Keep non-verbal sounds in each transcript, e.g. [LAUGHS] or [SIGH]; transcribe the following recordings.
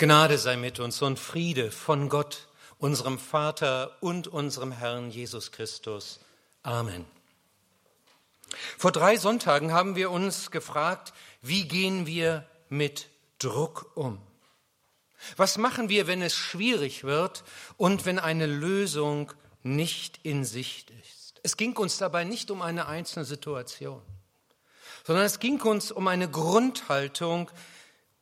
Gnade sei mit uns und Friede von Gott, unserem Vater und unserem Herrn Jesus Christus. Amen. Vor drei Sonntagen haben wir uns gefragt, wie gehen wir mit Druck um? Was machen wir, wenn es schwierig wird und wenn eine Lösung nicht in Sicht ist? Es ging uns dabei nicht um eine einzelne Situation, sondern es ging uns um eine Grundhaltung,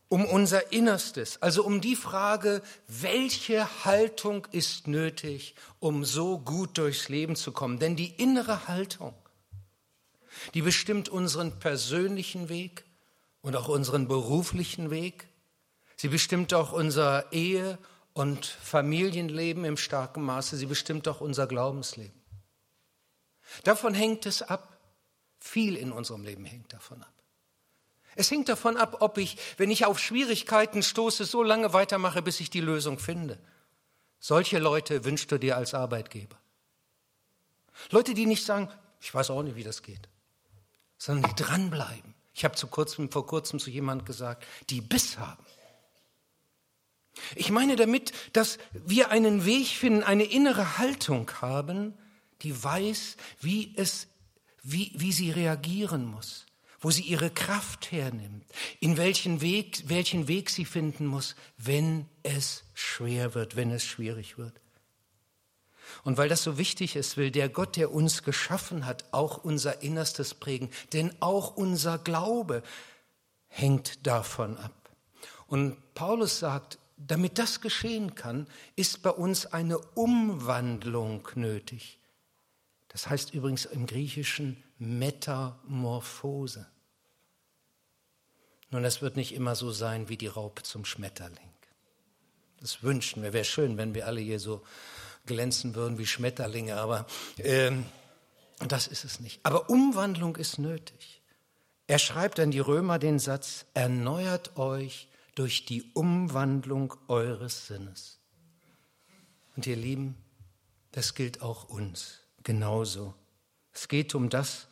um unser Innerstes, also um die Frage, welche Haltung ist nötig, um so gut durchs Leben zu kommen. Denn die innere Haltung, die bestimmt unseren persönlichen Weg und auch unseren beruflichen Weg. Sie bestimmt auch unser Ehe- und Familienleben im starken Maße. Sie bestimmt auch unser Glaubensleben. Davon hängt es ab. Viel in unserem Leben hängt davon ab. Es hängt davon ab, ob ich, wenn ich auf Schwierigkeiten stoße, so lange weitermache, bis ich die Lösung finde. Solche Leute wünschst du dir als Arbeitgeber. Leute, die nicht sagen, ich weiß auch nicht, wie das geht, sondern die dranbleiben. Ich habe kurzem, vor kurzem zu jemandem gesagt, die Biss haben. Ich meine damit, dass wir einen Weg finden, eine innere Haltung haben, die weiß, wie, es, wie, wie sie reagieren muss wo sie ihre Kraft hernimmt, in welchen Weg, welchen Weg sie finden muss, wenn es schwer wird, wenn es schwierig wird. Und weil das so wichtig ist, will der Gott, der uns geschaffen hat, auch unser Innerstes prägen, denn auch unser Glaube hängt davon ab. Und Paulus sagt, damit das geschehen kann, ist bei uns eine Umwandlung nötig. Das heißt übrigens im Griechischen Metamorphose. Nun, das wird nicht immer so sein wie die Raupe zum Schmetterling. Das wünschen wir. Wäre schön, wenn wir alle hier so glänzen würden wie Schmetterlinge, aber ähm, das ist es nicht. Aber Umwandlung ist nötig. Er schreibt an die Römer den Satz, erneuert euch durch die Umwandlung eures Sinnes. Und ihr Lieben, das gilt auch uns genauso. Es geht um das,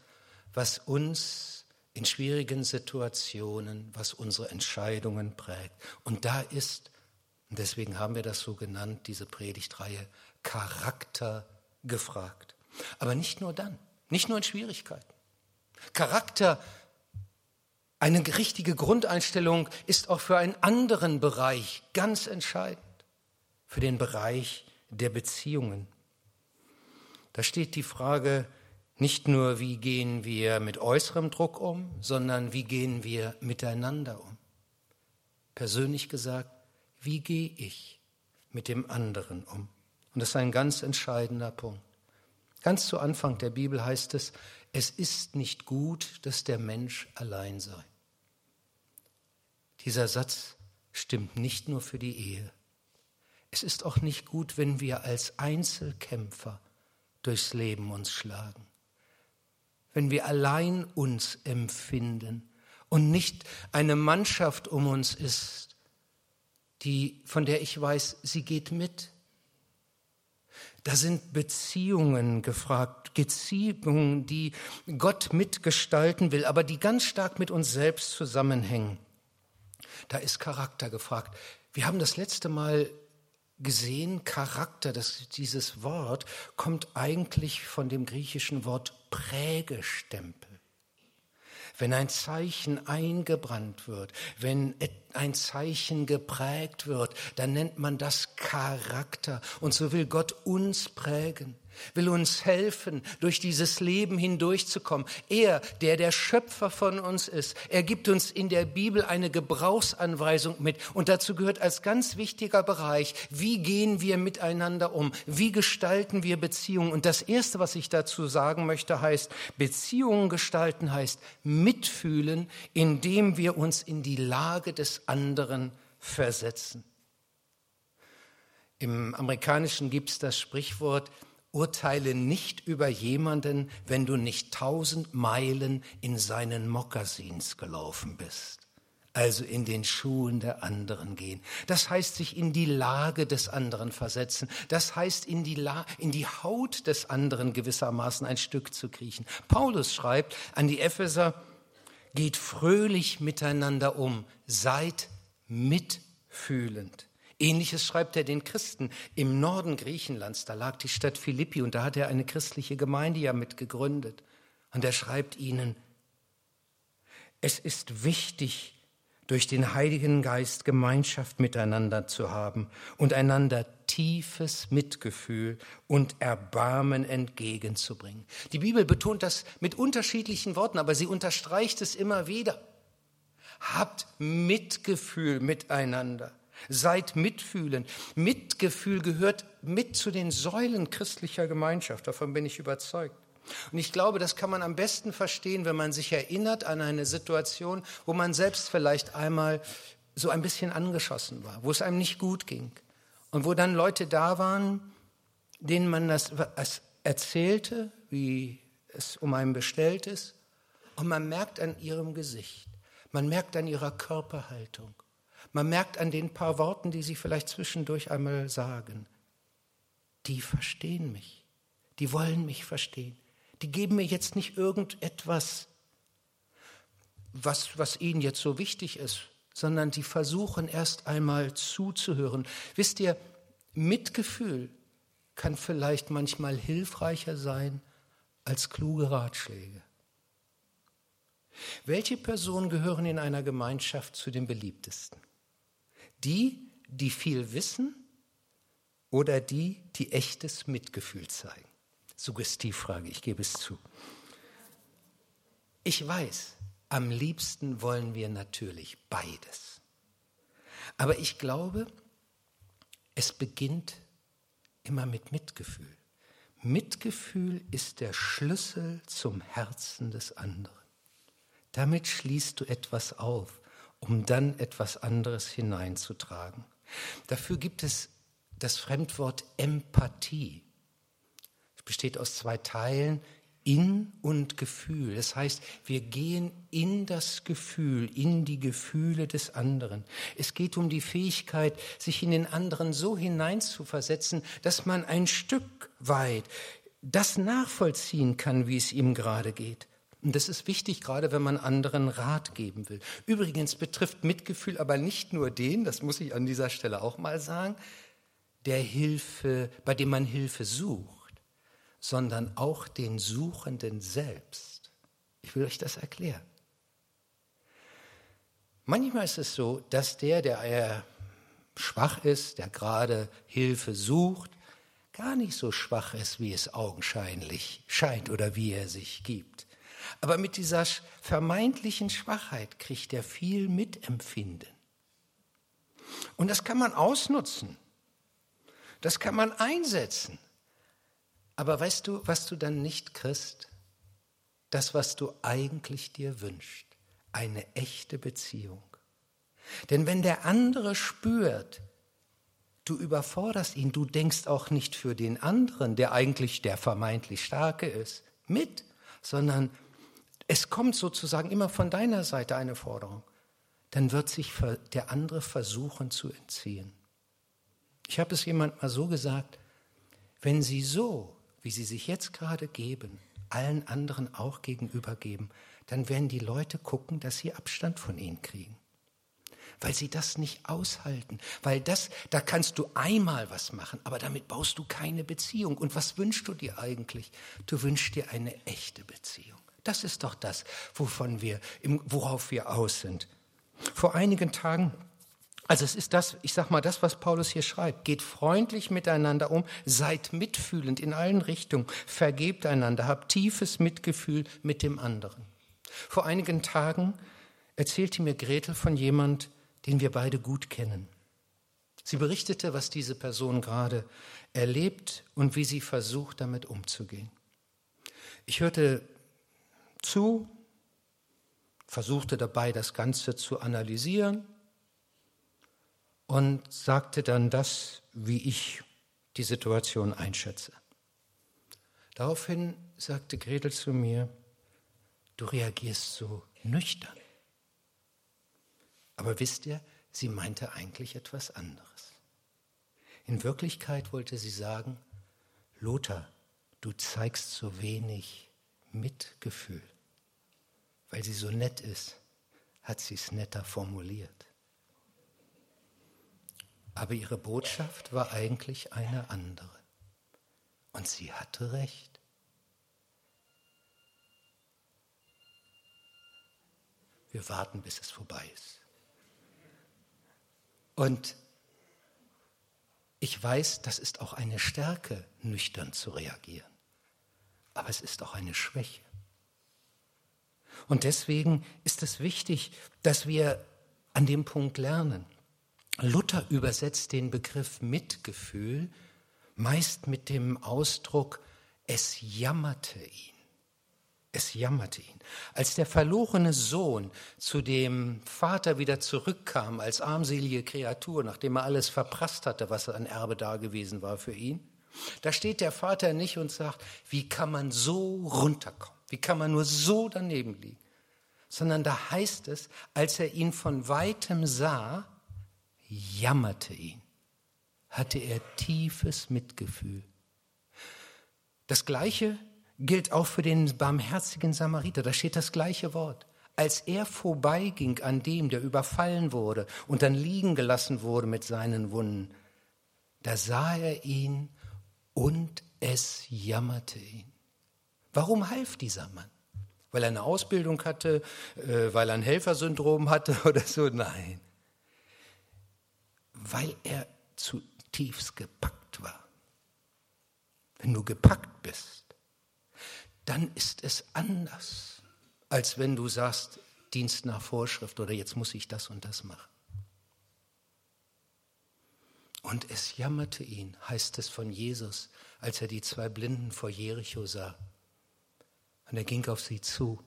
was uns in schwierigen Situationen, was unsere Entscheidungen prägt. Und da ist, und deswegen haben wir das so genannt, diese Predigtreihe, Charakter gefragt. Aber nicht nur dann, nicht nur in Schwierigkeiten. Charakter, eine richtige Grundeinstellung ist auch für einen anderen Bereich ganz entscheidend, für den Bereich der Beziehungen. Da steht die Frage, nicht nur, wie gehen wir mit äußerem Druck um, sondern wie gehen wir miteinander um. Persönlich gesagt, wie gehe ich mit dem anderen um? Und das ist ein ganz entscheidender Punkt. Ganz zu Anfang der Bibel heißt es, es ist nicht gut, dass der Mensch allein sei. Dieser Satz stimmt nicht nur für die Ehe. Es ist auch nicht gut, wenn wir als Einzelkämpfer durchs Leben uns schlagen wenn wir allein uns empfinden und nicht eine Mannschaft um uns ist, die, von der ich weiß, sie geht mit. Da sind Beziehungen gefragt, Beziehungen, die Gott mitgestalten will, aber die ganz stark mit uns selbst zusammenhängen. Da ist Charakter gefragt. Wir haben das letzte Mal gesehen, Charakter, das, dieses Wort kommt eigentlich von dem griechischen Wort Prägestempel. Wenn ein Zeichen eingebrannt wird, wenn ein Zeichen geprägt wird, dann nennt man das Charakter. Und so will Gott uns prägen will uns helfen, durch dieses Leben hindurchzukommen. Er, der der Schöpfer von uns ist, er gibt uns in der Bibel eine Gebrauchsanweisung mit. Und dazu gehört als ganz wichtiger Bereich, wie gehen wir miteinander um? Wie gestalten wir Beziehungen? Und das Erste, was ich dazu sagen möchte, heißt, Beziehungen gestalten heißt mitfühlen, indem wir uns in die Lage des anderen versetzen. Im Amerikanischen gibt es das Sprichwort, Urteile nicht über jemanden, wenn du nicht tausend Meilen in seinen Mokassins gelaufen bist. Also in den Schuhen der anderen gehen. Das heißt, sich in die Lage des anderen versetzen. Das heißt, in die, La in die Haut des anderen gewissermaßen ein Stück zu kriechen. Paulus schreibt an die Epheser, geht fröhlich miteinander um, seid mit mitfühlend. Ähnliches schreibt er den Christen im Norden Griechenlands. Da lag die Stadt Philippi und da hat er eine christliche Gemeinde ja mit gegründet. Und er schreibt ihnen, es ist wichtig, durch den Heiligen Geist Gemeinschaft miteinander zu haben und einander tiefes Mitgefühl und Erbarmen entgegenzubringen. Die Bibel betont das mit unterschiedlichen Worten, aber sie unterstreicht es immer wieder. Habt Mitgefühl miteinander. Seid mitfühlend. Mitgefühl gehört mit zu den Säulen christlicher Gemeinschaft. Davon bin ich überzeugt. Und ich glaube, das kann man am besten verstehen, wenn man sich erinnert an eine Situation, wo man selbst vielleicht einmal so ein bisschen angeschossen war, wo es einem nicht gut ging. Und wo dann Leute da waren, denen man das erzählte, wie es um einen bestellt ist. Und man merkt an ihrem Gesicht, man merkt an ihrer Körperhaltung, man merkt an den paar Worten, die sie vielleicht zwischendurch einmal sagen. Die verstehen mich, die wollen mich verstehen die geben mir jetzt nicht irgendetwas, was, was ihnen jetzt so wichtig ist, sondern die versuchen erst einmal zuzuhören. Wisst ihr, Mitgefühl kann vielleicht manchmal hilfreicher sein als kluge Ratschläge. Welche Personen gehören in einer Gemeinschaft zu den beliebtesten? Die, die viel wissen oder die, die echtes Mitgefühl zeigen? Suggestivfrage, ich gebe es zu. Ich weiß, am liebsten wollen wir natürlich beides. Aber ich glaube, es beginnt immer mit Mitgefühl. Mitgefühl ist der Schlüssel zum Herzen des anderen. Damit schließt du etwas auf, um dann etwas anderes hineinzutragen. Dafür gibt es das Fremdwort Empathie besteht aus zwei Teilen, in und Gefühl. Das heißt, wir gehen in das Gefühl, in die Gefühle des anderen. Es geht um die Fähigkeit, sich in den anderen so hineinzuversetzen, dass man ein Stück weit das nachvollziehen kann, wie es ihm gerade geht. Und das ist wichtig, gerade wenn man anderen Rat geben will. Übrigens betrifft Mitgefühl aber nicht nur den, das muss ich an dieser Stelle auch mal sagen, der Hilfe, bei dem man Hilfe sucht sondern auch den Suchenden selbst. Ich will euch das erklären. Manchmal ist es so, dass der, der eher schwach ist, der gerade Hilfe sucht, gar nicht so schwach ist, wie es augenscheinlich scheint oder wie er sich gibt. Aber mit dieser vermeintlichen Schwachheit kriegt er viel Mitempfinden. Und das kann man ausnutzen. Das kann man einsetzen. Aber weißt du, was du dann nicht kriegst? Das, was du eigentlich dir wünschst. Eine echte Beziehung. Denn wenn der andere spürt, du überforderst ihn, du denkst auch nicht für den anderen, der eigentlich der vermeintlich Starke ist, mit, sondern es kommt sozusagen immer von deiner Seite eine Forderung, dann wird sich der andere versuchen zu entziehen. Ich habe es jemand mal so gesagt, wenn sie so wie sie sich jetzt gerade geben, allen anderen auch gegenübergeben, dann werden die Leute gucken, dass sie Abstand von ihnen kriegen. Weil sie das nicht aushalten. Weil das, da kannst du einmal was machen, aber damit baust du keine Beziehung. Und was wünschst du dir eigentlich? Du wünschst dir eine echte Beziehung. Das ist doch das, wovon wir, worauf wir aus sind. Vor einigen Tagen also es ist das, ich sag mal, das, was Paulus hier schreibt. Geht freundlich miteinander um, seid mitfühlend in allen Richtungen, vergebt einander, habt tiefes Mitgefühl mit dem anderen. Vor einigen Tagen erzählte mir Gretel von jemand, den wir beide gut kennen. Sie berichtete, was diese Person gerade erlebt und wie sie versucht, damit umzugehen. Ich hörte zu, versuchte dabei, das Ganze zu analysieren und sagte dann das, wie ich die Situation einschätze. Daraufhin sagte Gretel zu mir, du reagierst so nüchtern. Aber wisst ihr, sie meinte eigentlich etwas anderes. In Wirklichkeit wollte sie sagen, Lothar, du zeigst so wenig Mitgefühl. Weil sie so nett ist, hat sie es netter formuliert. Aber ihre Botschaft war eigentlich eine andere. Und sie hatte recht. Wir warten, bis es vorbei ist. Und ich weiß, das ist auch eine Stärke, nüchtern zu reagieren. Aber es ist auch eine Schwäche. Und deswegen ist es wichtig, dass wir an dem Punkt lernen. Luther übersetzt den Begriff Mitgefühl meist mit dem Ausdruck, es jammerte ihn. Es jammerte ihn. Als der verlorene Sohn zu dem Vater wieder zurückkam als armselige Kreatur, nachdem er alles verprasst hatte, was an Erbe da gewesen war für ihn, da steht der Vater nicht und sagt, wie kann man so runterkommen? Wie kann man nur so daneben liegen? Sondern da heißt es, als er ihn von weitem sah, jammerte ihn, hatte er tiefes Mitgefühl. Das Gleiche gilt auch für den barmherzigen Samariter. Da steht das gleiche Wort. Als er vorbeiging an dem, der überfallen wurde und dann liegen gelassen wurde mit seinen Wunden, da sah er ihn und es jammerte ihn. Warum half dieser Mann? Weil er eine Ausbildung hatte, äh, weil er ein Helfersyndrom hatte [LAUGHS] oder so? Nein weil er zutiefst gepackt war. Wenn du gepackt bist, dann ist es anders, als wenn du sagst, Dienst nach Vorschrift oder jetzt muss ich das und das machen. Und es jammerte ihn, heißt es von Jesus, als er die zwei Blinden vor Jericho sah. Und er ging auf sie zu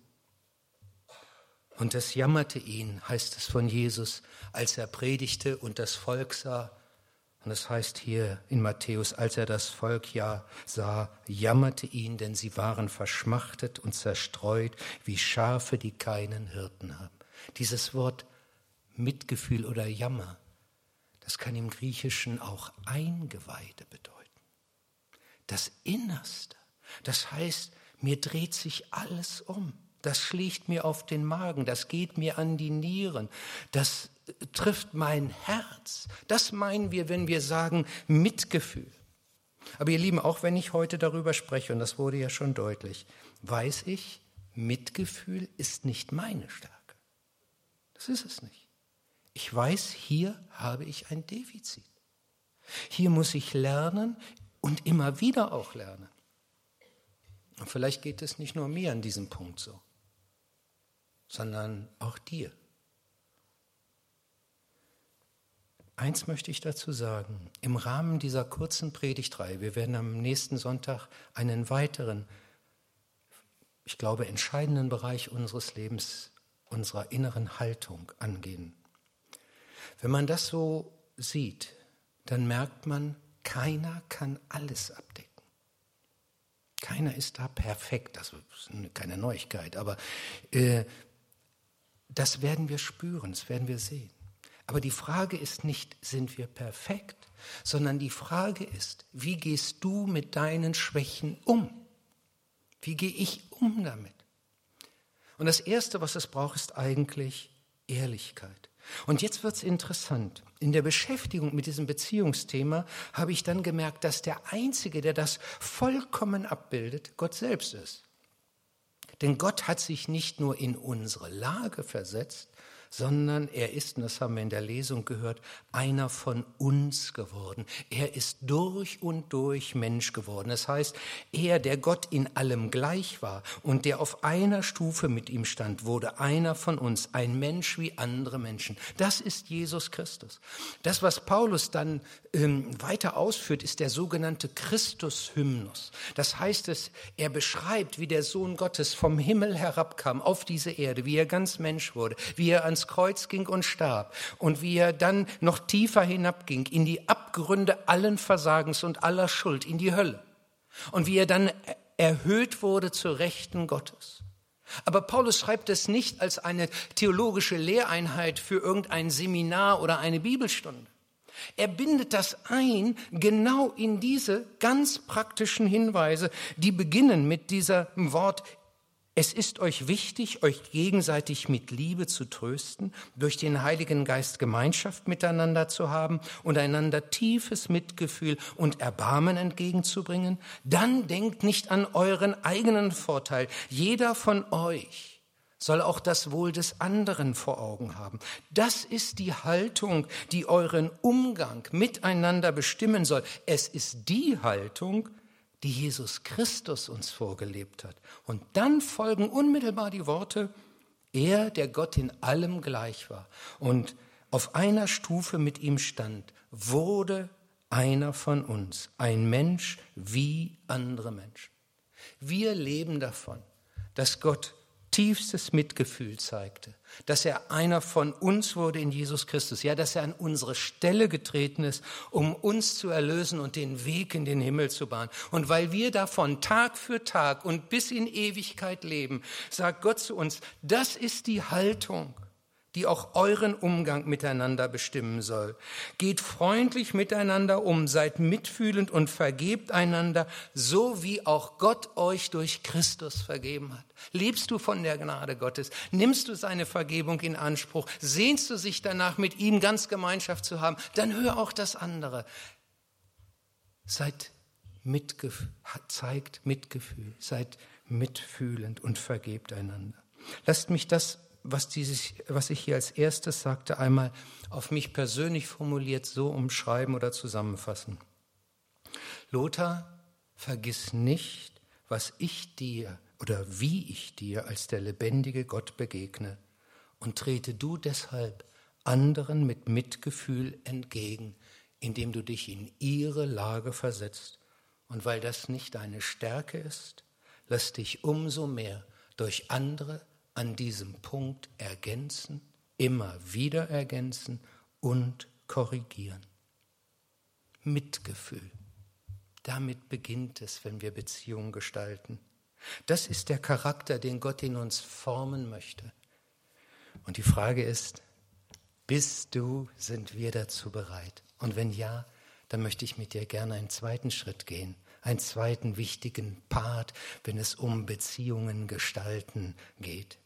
und es jammerte ihn, heißt es von Jesus, als er predigte und das Volk sah. Und es heißt hier in Matthäus, als er das Volk ja sah, jammerte ihn, denn sie waren verschmachtet und zerstreut wie Schafe, die keinen Hirten haben. Dieses Wort Mitgefühl oder Jammer, das kann im Griechischen auch Eingeweide bedeuten. Das Innerste. Das heißt, mir dreht sich alles um. Das schlägt mir auf den Magen, das geht mir an die Nieren, das trifft mein Herz. Das meinen wir, wenn wir sagen Mitgefühl. Aber ihr Lieben, auch wenn ich heute darüber spreche, und das wurde ja schon deutlich, weiß ich, Mitgefühl ist nicht meine Stärke. Das ist es nicht. Ich weiß, hier habe ich ein Defizit. Hier muss ich lernen und immer wieder auch lernen. Und vielleicht geht es nicht nur mir an diesem Punkt so sondern auch dir. Eins möchte ich dazu sagen. Im Rahmen dieser kurzen Predigtreihe, wir werden am nächsten Sonntag einen weiteren, ich glaube, entscheidenden Bereich unseres Lebens, unserer inneren Haltung angehen. Wenn man das so sieht, dann merkt man, keiner kann alles abdecken. Keiner ist da perfekt, das ist keine Neuigkeit, aber äh, das werden wir spüren, das werden wir sehen. Aber die Frage ist nicht, sind wir perfekt, sondern die Frage ist, wie gehst du mit deinen Schwächen um? Wie gehe ich um damit? Und das Erste, was es braucht, ist eigentlich Ehrlichkeit. Und jetzt wird es interessant. In der Beschäftigung mit diesem Beziehungsthema habe ich dann gemerkt, dass der Einzige, der das vollkommen abbildet, Gott selbst ist. Denn Gott hat sich nicht nur in unsere Lage versetzt, sondern er ist, und das haben wir in der Lesung gehört, einer von uns geworden. Er ist durch und durch Mensch geworden. Das heißt, er, der Gott in allem gleich war und der auf einer Stufe mit ihm stand, wurde einer von uns, ein Mensch wie andere Menschen. Das ist Jesus Christus. Das, was Paulus dann ähm, weiter ausführt, ist der sogenannte Christus-Hymnus. Das heißt es, er beschreibt, wie der Sohn Gottes vom Himmel herabkam auf diese Erde, wie er ganz Mensch wurde, wie er ans ans Kreuz ging und starb und wie er dann noch tiefer hinabging in die Abgründe allen Versagens und aller Schuld, in die Hölle. Und wie er dann erhöht wurde zur Rechten Gottes. Aber Paulus schreibt es nicht als eine theologische Lehreinheit für irgendein Seminar oder eine Bibelstunde. Er bindet das ein genau in diese ganz praktischen Hinweise, die beginnen mit diesem Wort Es ist euch wichtig, euch gegenseitig mit Liebe zu trösten, durch den Heiligen Geist Gemeinschaft miteinander zu haben und einander tiefes Mitgefühl und Erbarmen entgegenzubringen. Dann denkt nicht an euren eigenen Vorteil. Jeder von euch soll auch das Wohl des anderen vor Augen haben. Das ist die Haltung, die euren Umgang miteinander bestimmen soll. Es ist die Haltung, die Jesus Christus uns vorgelebt hat. Und dann folgen unmittelbar die Worte, er, der Gott in allem gleich war und auf einer Stufe mit ihm stand, wurde einer von uns, ein Mensch wie andere Menschen. Wir leben davon, dass Gott tiefstes Mitgefühl zeigte, dass er einer von uns wurde in Jesus Christus, ja, dass er an unsere Stelle getreten ist, um uns zu erlösen und den Weg in den Himmel zu bahnen. Und weil wir davon Tag für Tag und bis in Ewigkeit leben, sagt Gott zu uns, das ist die Haltung, die auch euren Umgang miteinander bestimmen soll. Geht freundlich miteinander um, seid mitfühlend und vergebt einander, so wie auch Gott euch durch Christus vergeben hat. Lebst du von der Gnade Gottes? Nimmst du seine Vergebung in Anspruch? Sehnst du sich danach, mit ihm ganz Gemeinschaft zu haben? Dann hör auch das andere. Seid Mitgef zeigt Mitgefühl, seid mitfühlend und vergebt einander. Lasst mich das was, dieses, was ich hier als erstes sagte, einmal auf mich persönlich formuliert so umschreiben oder zusammenfassen. Lothar, vergiss nicht, was ich dir oder wie ich dir als der lebendige Gott begegne und trete du deshalb anderen mit Mitgefühl entgegen, indem du dich in ihre Lage versetzt. Und weil das nicht deine Stärke ist, lass dich umso mehr durch andere an diesem Punkt ergänzen, immer wieder ergänzen und korrigieren. Mitgefühl. Damit beginnt es, wenn wir Beziehungen gestalten. Das ist der Charakter, den Gott in uns formen möchte. Und die Frage ist, bist du, sind wir dazu bereit? Und wenn ja, dann möchte ich mit dir gerne einen zweiten Schritt gehen einen zweiten wichtigen Part, wenn es um Beziehungen gestalten geht.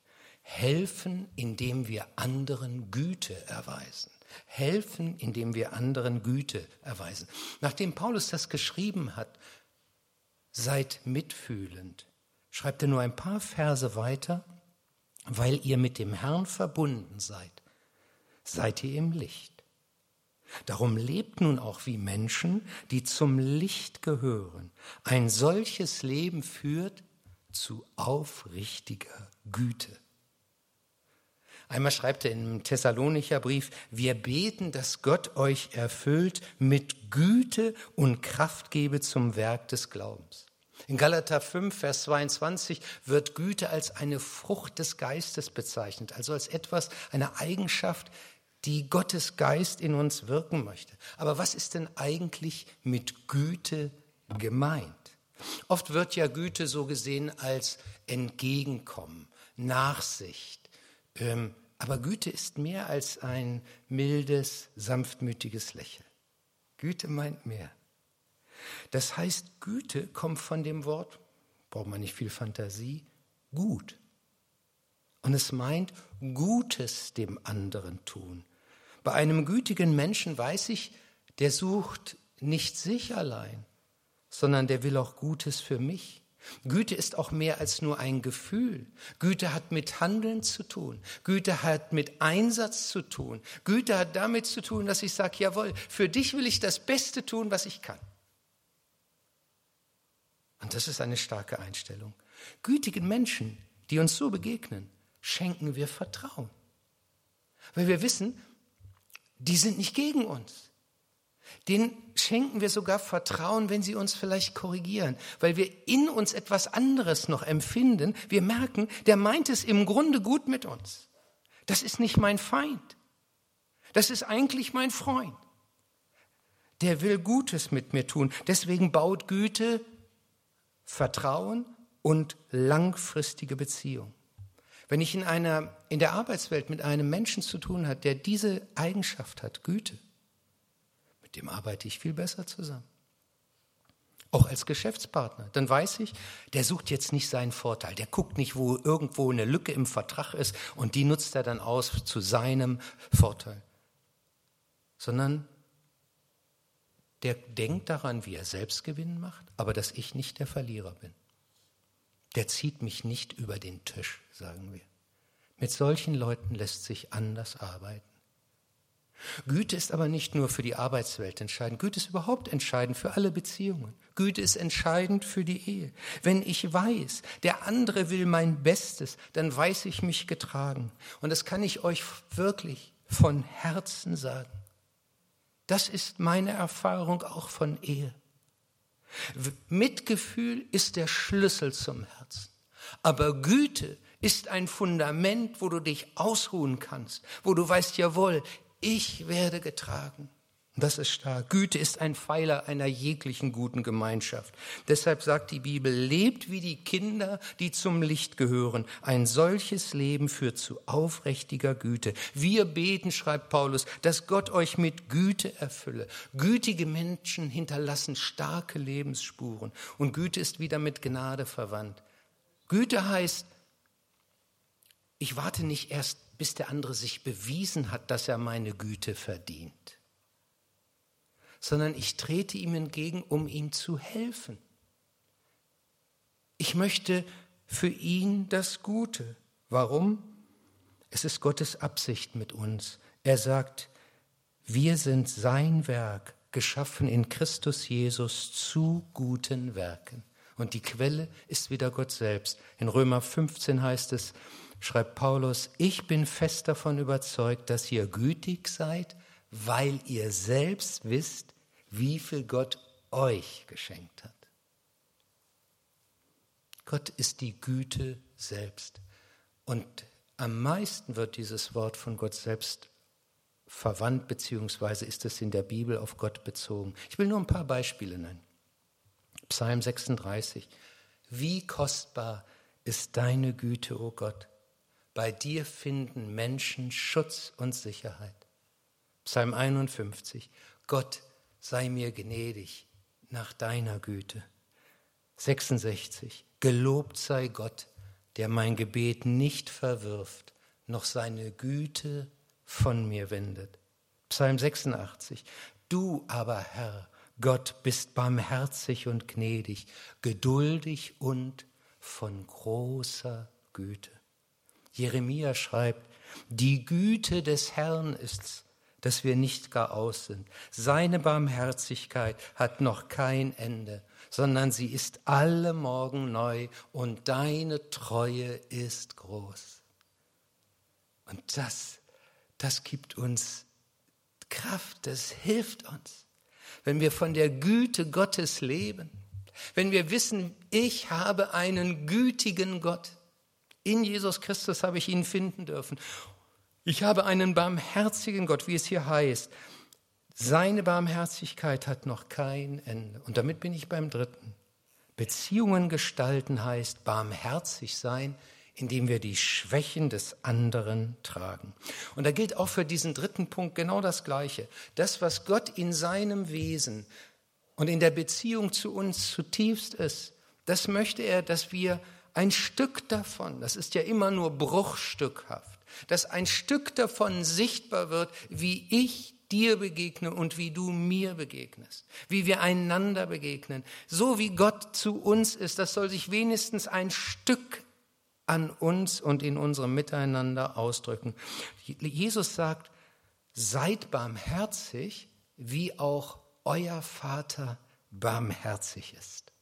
Helfen, indem wir anderen Güte erweisen. Helfen, indem wir anderen Güte erweisen. Nachdem Paulus das geschrieben hat, seid mitfühlend, schreibt er nur ein paar Verse weiter, weil ihr mit dem Herrn verbunden seid, seid ihr im Licht. Darum lebt nun auch wie Menschen, die zum Licht gehören. Ein solches Leben führt zu aufrichtiger Güte. Einmal schreibt er im Thessalonicher Brief, wir beten, dass Gott euch erfüllt mit Güte und Kraft gebe zum Werk des Glaubens. In Galater 5, Vers 22 wird Güte als eine Frucht des Geistes bezeichnet, also als etwas, eine Eigenschaft, die Gottes Geist in uns wirken möchte. Aber was ist denn eigentlich mit Güte gemeint? Oft wird ja Güte so gesehen als Entgegenkommen, Nachsicht, ähm, aber Güte ist mehr als ein mildes, sanftmütiges Lächeln. Güte meint mehr. Das heißt, Güte kommt von dem Wort, braucht man nicht viel Fantasie, gut. Und es meint Gutes dem anderen tun. Bei einem gütigen Menschen weiß ich, der sucht nicht sich allein, sondern der will auch Gutes für mich. Güte ist auch mehr als nur ein Gefühl. Güte hat mit Handeln zu tun. Güte hat mit Einsatz zu tun. Güte hat damit zu tun, dass ich sage, jawohl, für dich will ich das Beste tun, was ich kann. Und das ist eine starke Einstellung. Gütigen Menschen, die uns so begegnen, schenken wir Vertrauen. Weil wir wissen, die sind nicht gegen uns. Den schenken wir sogar Vertrauen, wenn sie uns vielleicht korrigieren, weil wir in uns etwas anderes noch empfinden. Wir merken, der meint es im Grunde gut mit uns. Das ist nicht mein Feind. Das ist eigentlich mein Freund. Der will Gutes mit mir tun. Deswegen baut Güte Vertrauen und langfristige Beziehung. Wenn ich in einer, in der Arbeitswelt mit einem Menschen zu tun habe, der diese Eigenschaft hat, Güte, dem arbeite ich viel besser zusammen. auch als Geschäftspartner. Dann weiß ich, der sucht jetzt nicht seinen Vorteil. Der guckt nicht, wo irgendwo eine Lücke im Vertrag ist und die nutzt er dann aus zu seinem Vorteil. Sondern der denkt daran, wie er selbst Gewinn macht, aber dass ich nicht der Verlierer bin. Der zieht mich nicht über den Tisch, sagen wir. Mit solchen Leuten lässt sich anders arbeiten. Güte ist aber nicht nur für die Arbeitswelt entscheidend. Güte ist überhaupt entscheidend für alle Beziehungen. Güte ist entscheidend für die Ehe. Wenn ich weiß, der andere will mein Bestes, dann weiß ich mich getragen. Und das kann ich euch wirklich von Herzen sagen. Das ist meine Erfahrung auch von Ehe. Mitgefühl ist der Schlüssel zum Herzen. Aber Güte ist ein Fundament, wo du dich ausruhen kannst, wo du weißt, jawohl, ich werde getragen. Das ist stark. Güte ist ein Pfeiler einer jeglichen guten Gemeinschaft. Deshalb sagt die Bibel, lebt wie die Kinder, die zum Licht gehören. Ein solches Leben führt zu aufrichtiger Güte. Wir beten, schreibt Paulus, dass Gott euch mit Güte erfülle. Gütige Menschen hinterlassen starke Lebensspuren. Und Güte ist wieder mit Gnade verwandt. Güte heißt, ich warte nicht erst bis der andere sich bewiesen hat, dass er meine Güte verdient, sondern ich trete ihm entgegen, um ihm zu helfen. Ich möchte für ihn das Gute. Warum? Es ist Gottes Absicht mit uns. Er sagt, wir sind sein Werk, geschaffen in Christus Jesus zu guten Werken. Und die Quelle ist wieder Gott selbst. In Römer 15 heißt es, schreibt Paulus, ich bin fest davon überzeugt, dass ihr gütig seid, weil ihr selbst wisst, wie viel Gott euch geschenkt hat. Gott ist die Güte selbst. Und am meisten wird dieses Wort von Gott selbst verwandt, beziehungsweise ist es in der Bibel auf Gott bezogen. Ich will nur ein paar Beispiele nennen. Psalm 36. Wie kostbar ist deine Güte, o oh Gott. Bei dir finden Menschen Schutz und Sicherheit. Psalm 51. Gott sei mir gnädig nach deiner Güte. 66. Gelobt sei Gott, der mein Gebet nicht verwirft, noch seine Güte von mir wendet. Psalm 86. Du aber, Herr, Gott, bist barmherzig und gnädig, geduldig und von großer Güte. Jeremia schreibt, die Güte des Herrn ist's, dass wir nicht gar aus sind. Seine Barmherzigkeit hat noch kein Ende, sondern sie ist alle Morgen neu und deine Treue ist groß. Und das, das gibt uns Kraft, das hilft uns, wenn wir von der Güte Gottes leben, wenn wir wissen, ich habe einen gütigen Gott, in Jesus Christus habe ich ihn finden dürfen. Ich habe einen barmherzigen Gott, wie es hier heißt. Seine Barmherzigkeit hat noch kein Ende. Und damit bin ich beim dritten. Beziehungen gestalten heißt barmherzig sein, indem wir die Schwächen des anderen tragen. Und da gilt auch für diesen dritten Punkt genau das Gleiche. Das, was Gott in seinem Wesen und in der Beziehung zu uns zutiefst ist, das möchte er, dass wir ein Stück davon, das ist ja immer nur bruchstückhaft, dass ein Stück davon sichtbar wird, wie ich dir begegne und wie du mir begegnest, wie wir einander begegnen. So wie Gott zu uns ist, das soll sich wenigstens ein Stück an uns und in unserem Miteinander ausdrücken. Jesus sagt, seid barmherzig, wie auch euer Vater barmherzig ist.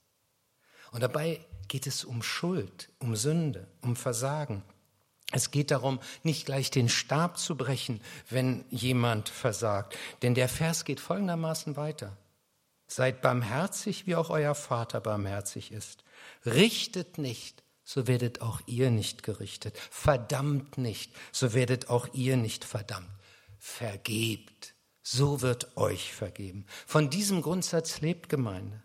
Und dabei geht es um Schuld, um Sünde, um Versagen. Es geht darum, nicht gleich den Stab zu brechen, wenn jemand versagt. Denn der Vers geht folgendermaßen weiter. Seid barmherzig, wie auch euer Vater barmherzig ist. Richtet nicht, so werdet auch ihr nicht gerichtet. Verdammt nicht, so werdet auch ihr nicht verdammt. Vergebt, so wird euch vergeben. Von diesem Grundsatz lebt Gemeinde.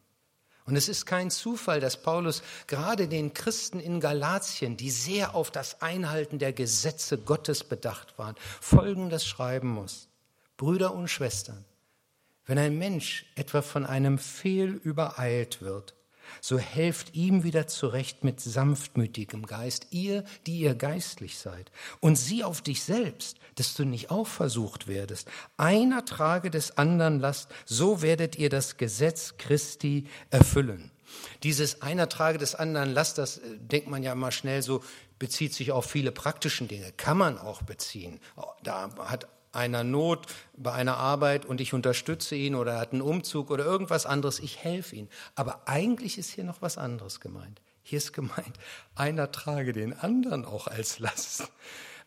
Und es ist kein Zufall, dass Paulus gerade den Christen in Galatien, die sehr auf das Einhalten der Gesetze Gottes bedacht waren, Folgendes schreiben muss. Brüder und Schwestern, Wenn ein Mensch etwa von einem Fehl übereilt wird, so helft ihm wieder zurecht mit sanftmütigem Geist, ihr, die ihr geistlich seid, und sieh auf dich selbst, dass du nicht auch versucht werdest. Einer trage des anderen Last, so werdet ihr das Gesetz Christi erfüllen. Dieses einer trage des anderen Last, das äh, denkt man ja immer schnell so, bezieht sich auf viele praktischen Dinge, kann man auch beziehen. Da hat einer Not bei einer Arbeit und ich unterstütze ihn oder er hat einen Umzug oder irgendwas anderes, ich helfe ihm. Aber eigentlich ist hier noch was anderes gemeint. Hier ist gemeint, [LAUGHS] einer trage den anderen auch als Last.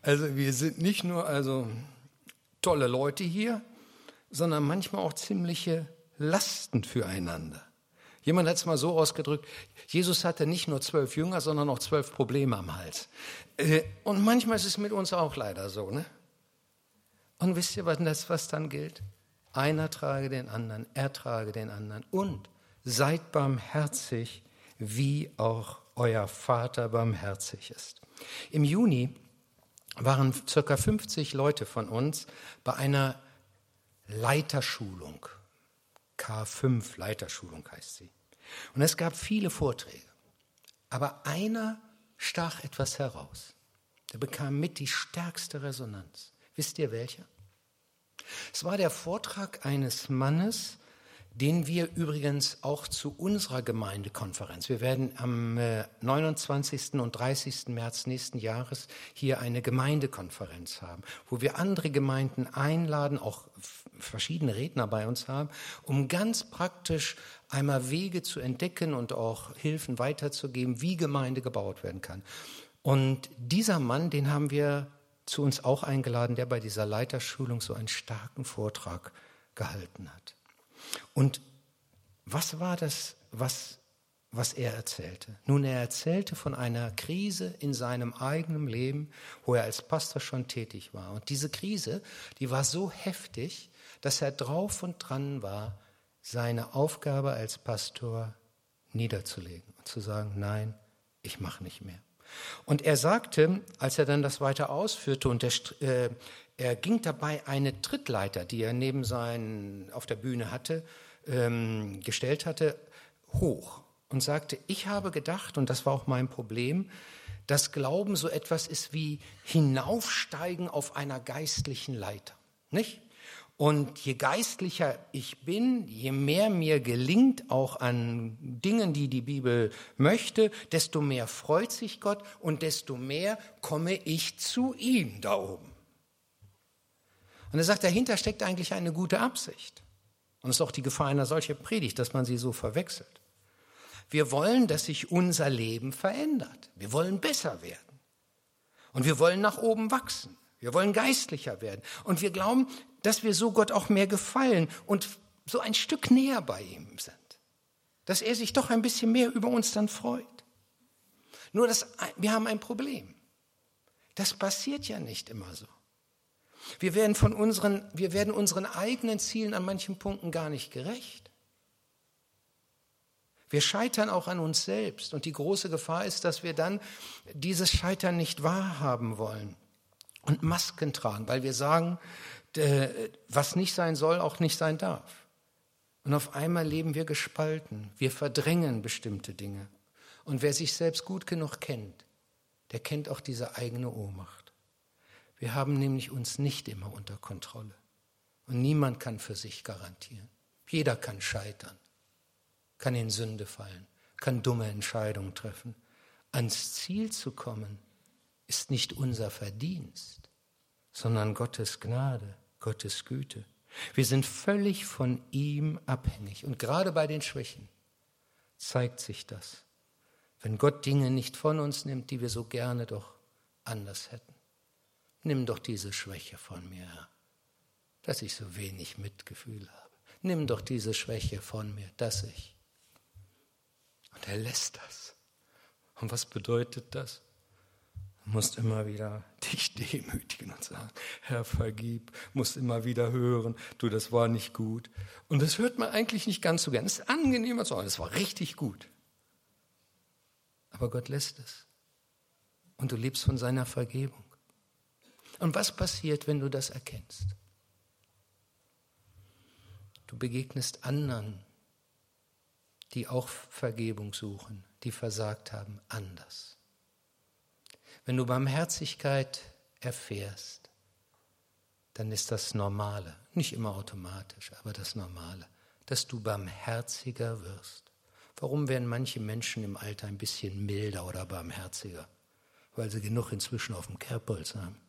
Also wir sind nicht nur also tolle Leute hier, sondern manchmal auch ziemliche Lasten füreinander. Jemand hat es mal so ausgedrückt, Jesus hatte nicht nur zwölf Jünger, sondern auch zwölf Probleme am Hals. Äh, und manchmal ist es mit uns auch leider so. Ne? Und wisst ihr, was, das, was dann gilt? Einer trage den anderen, er trage den anderen. Und seid barmherzig, wie auch euer Vater barmherzig ist. Im Juni waren circa 50 Leute von uns bei einer Leiterschulung. K5 Leiterschulung heißt sie. Und es gab viele Vorträge. Aber einer stach etwas heraus. Der bekam mit die stärkste Resonanz. Wisst ihr welcher? Es war der Vortrag eines Mannes, den wir übrigens auch zu unserer Gemeindekonferenz, wir werden am 29. Äh, und 30. März nächsten Jahres hier eine Gemeindekonferenz haben, wo wir andere Gemeinden einladen, auch verschiedene Redner bei uns haben, um ganz praktisch einmal Wege zu entdecken und auch Hilfen weiterzugeben, wie Gemeinde gebaut werden kann. Und dieser Mann, den haben wir zu uns auch eingeladen, der bei dieser Leiterschulung so einen starken Vortrag gehalten hat. Und was war das, was, was er erzählte? Nun, er erzählte von einer Krise in seinem eigenen Leben, wo er als Pastor schon tätig war. Und diese Krise, die war so heftig, dass er drauf und dran war, seine Aufgabe als Pastor niederzulegen und zu sagen, nein, ich mache nicht mehr. Und er sagte, als er dann das weiter ausführte und er, äh, er ging dabei eine Trittleiter, die er neben seinen auf der Bühne hatte, ähm, gestellt hatte, hoch und sagte, ich habe gedacht, und das war auch mein Problem, dass Glauben so etwas ist wie hinaufsteigen auf einer geistlichen Leiter, nicht? Und je geistlicher ich bin, je mehr mir gelingt auch an Dingen, die die Bibel möchte, desto mehr freut sich Gott und desto mehr komme ich zu ihm da oben. Und er sagt, dahinter steckt eigentlich eine gute Absicht. Und es ist auch die Gefahr einer solchen Predigt, dass man sie so verwechselt. Wir wollen, dass sich unser Leben verändert. Wir wollen besser werden. Und wir wollen nach oben wachsen. Wir wollen geistlicher werden. Und wir glauben, dass wir so Gott auch mehr gefallen und so ein Stück näher bei ihm sind. Dass er sich doch ein bisschen mehr über uns dann freut. Nur, dass wir haben ein Problem. Das passiert ja nicht immer so. Wir werden von unseren, wir werden unseren eigenen Zielen an manchen Punkten gar nicht gerecht. Wir scheitern auch an uns selbst und die große Gefahr ist, dass wir dann dieses Scheitern nicht wahrhaben wollen und Masken tragen, weil wir sagen, was nicht sein soll, auch nicht sein darf. Und auf einmal leben wir gespalten. Wir verdrängen bestimmte Dinge. Und wer sich selbst gut genug kennt, der kennt auch diese eigene Ohnmacht. Wir haben nämlich uns nicht immer unter Kontrolle. Und niemand kann für sich garantieren. Jeder kann scheitern, kann in Sünde fallen, kann dumme Entscheidungen treffen. Ans Ziel zu kommen, ist nicht unser Verdienst sondern Gottes Gnade, Gottes Güte. Wir sind völlig von ihm abhängig. Und gerade bei den Schwächen zeigt sich das. Wenn Gott Dinge nicht von uns nimmt, die wir so gerne doch anders hätten. Nimm doch diese Schwäche von mir, Herr, dass ich so wenig Mitgefühl habe. Nimm doch diese Schwäche von mir, dass ich. Und er lässt das. Und was bedeutet das? Musst immer wieder dich [LAUGHS] demütigen und sagen, Herr, vergib, musst immer wieder hören, du, das war nicht gut. Und das hört man eigentlich nicht ganz so gern. Es ist angenehmer zu sagen, das war richtig gut. Aber Gott lässt es. Und du lebst von seiner Vergebung. Und was passiert, wenn du das erkennst? Du begegnest anderen, die auch Vergebung suchen, die versagt haben, anders. Wenn du Barmherzigkeit erfährst, dann ist das Normale, nicht immer automatisch, aber das Normale, dass du barmherziger wirst. Warum werden manche Menschen im Alter ein bisschen milder oder barmherziger? Weil sie genug inzwischen auf dem Kerbholz haben.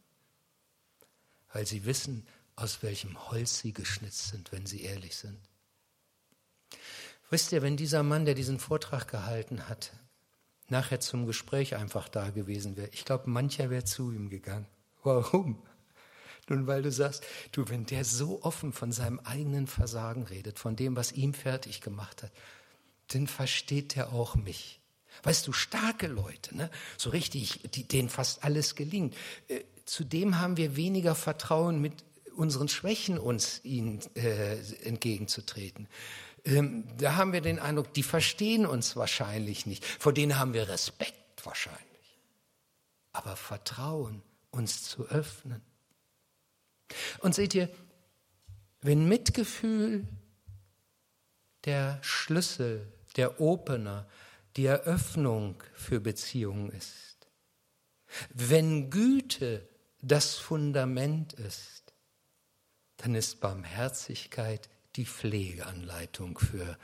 Weil sie wissen, aus welchem Holz sie geschnitzt sind, wenn sie ehrlich sind. Wisst ihr, wenn dieser Mann, der diesen Vortrag gehalten hat, nachher zum Gespräch einfach da gewesen wäre, ich glaube, mancher wäre zu ihm gegangen. [LAUGHS] Warum? Nun, weil du sagst, du, wenn der so offen von seinem eigenen Versagen redet, von dem, was ihm fertig gemacht hat, dann versteht er auch mich. Weißt du, starke Leute, ne? so richtig, die, denen fast alles gelingt, äh, zudem haben wir weniger Vertrauen, mit unseren Schwächen uns ihnen äh, entgegenzutreten. Ähm, da haben wir den Eindruck, die verstehen uns wahrscheinlich nicht. Vor denen haben wir Respekt wahrscheinlich. Aber Vertrauen, uns zu öffnen. Und seht ihr, wenn Mitgefühl der Schlüssel, der Opener, die Eröffnung für Beziehungen ist, wenn Güte das Fundament ist, dann ist Barmherzigkeit die Pflegeanleitung für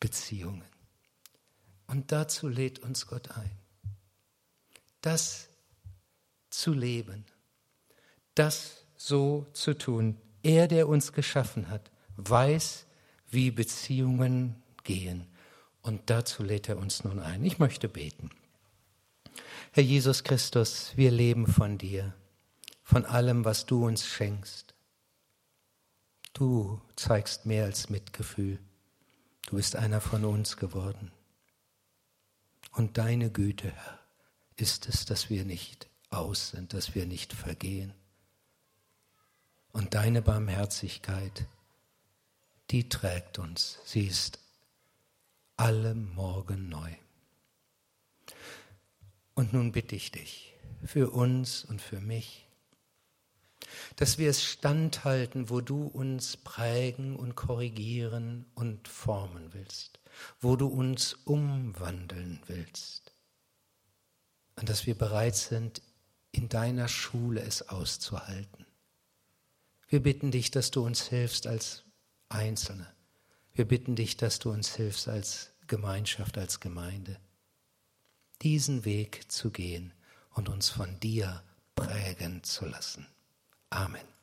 Beziehungen. Und dazu lädt uns Gott ein, das zu leben, das so zu tun. Er, der uns geschaffen hat, weiß, wie Beziehungen gehen. Und dazu lädt er uns nun ein. Ich möchte beten. Herr Jesus Christus, wir leben von dir, von allem, was du uns schenkst. Du zeigst mehr als Mitgefühl. Du bist einer von uns geworden. Und deine Güte, Herr, ist es, dass wir nicht aus sind, dass wir nicht vergehen. Und deine Barmherzigkeit, die trägt uns. Sie ist alle Morgen neu. Und nun bitte ich dich für uns und für mich, dass wir es standhalten, wo du uns prägen und korrigieren und formen willst, wo du uns umwandeln willst. Und dass wir bereit sind, in deiner Schule es auszuhalten. Wir bitten dich, dass du uns hilfst als Einzelne. Wir bitten dich, dass du uns hilfst als Gemeinschaft, als Gemeinde, diesen Weg zu gehen und uns von dir prägen zu lassen. Amen.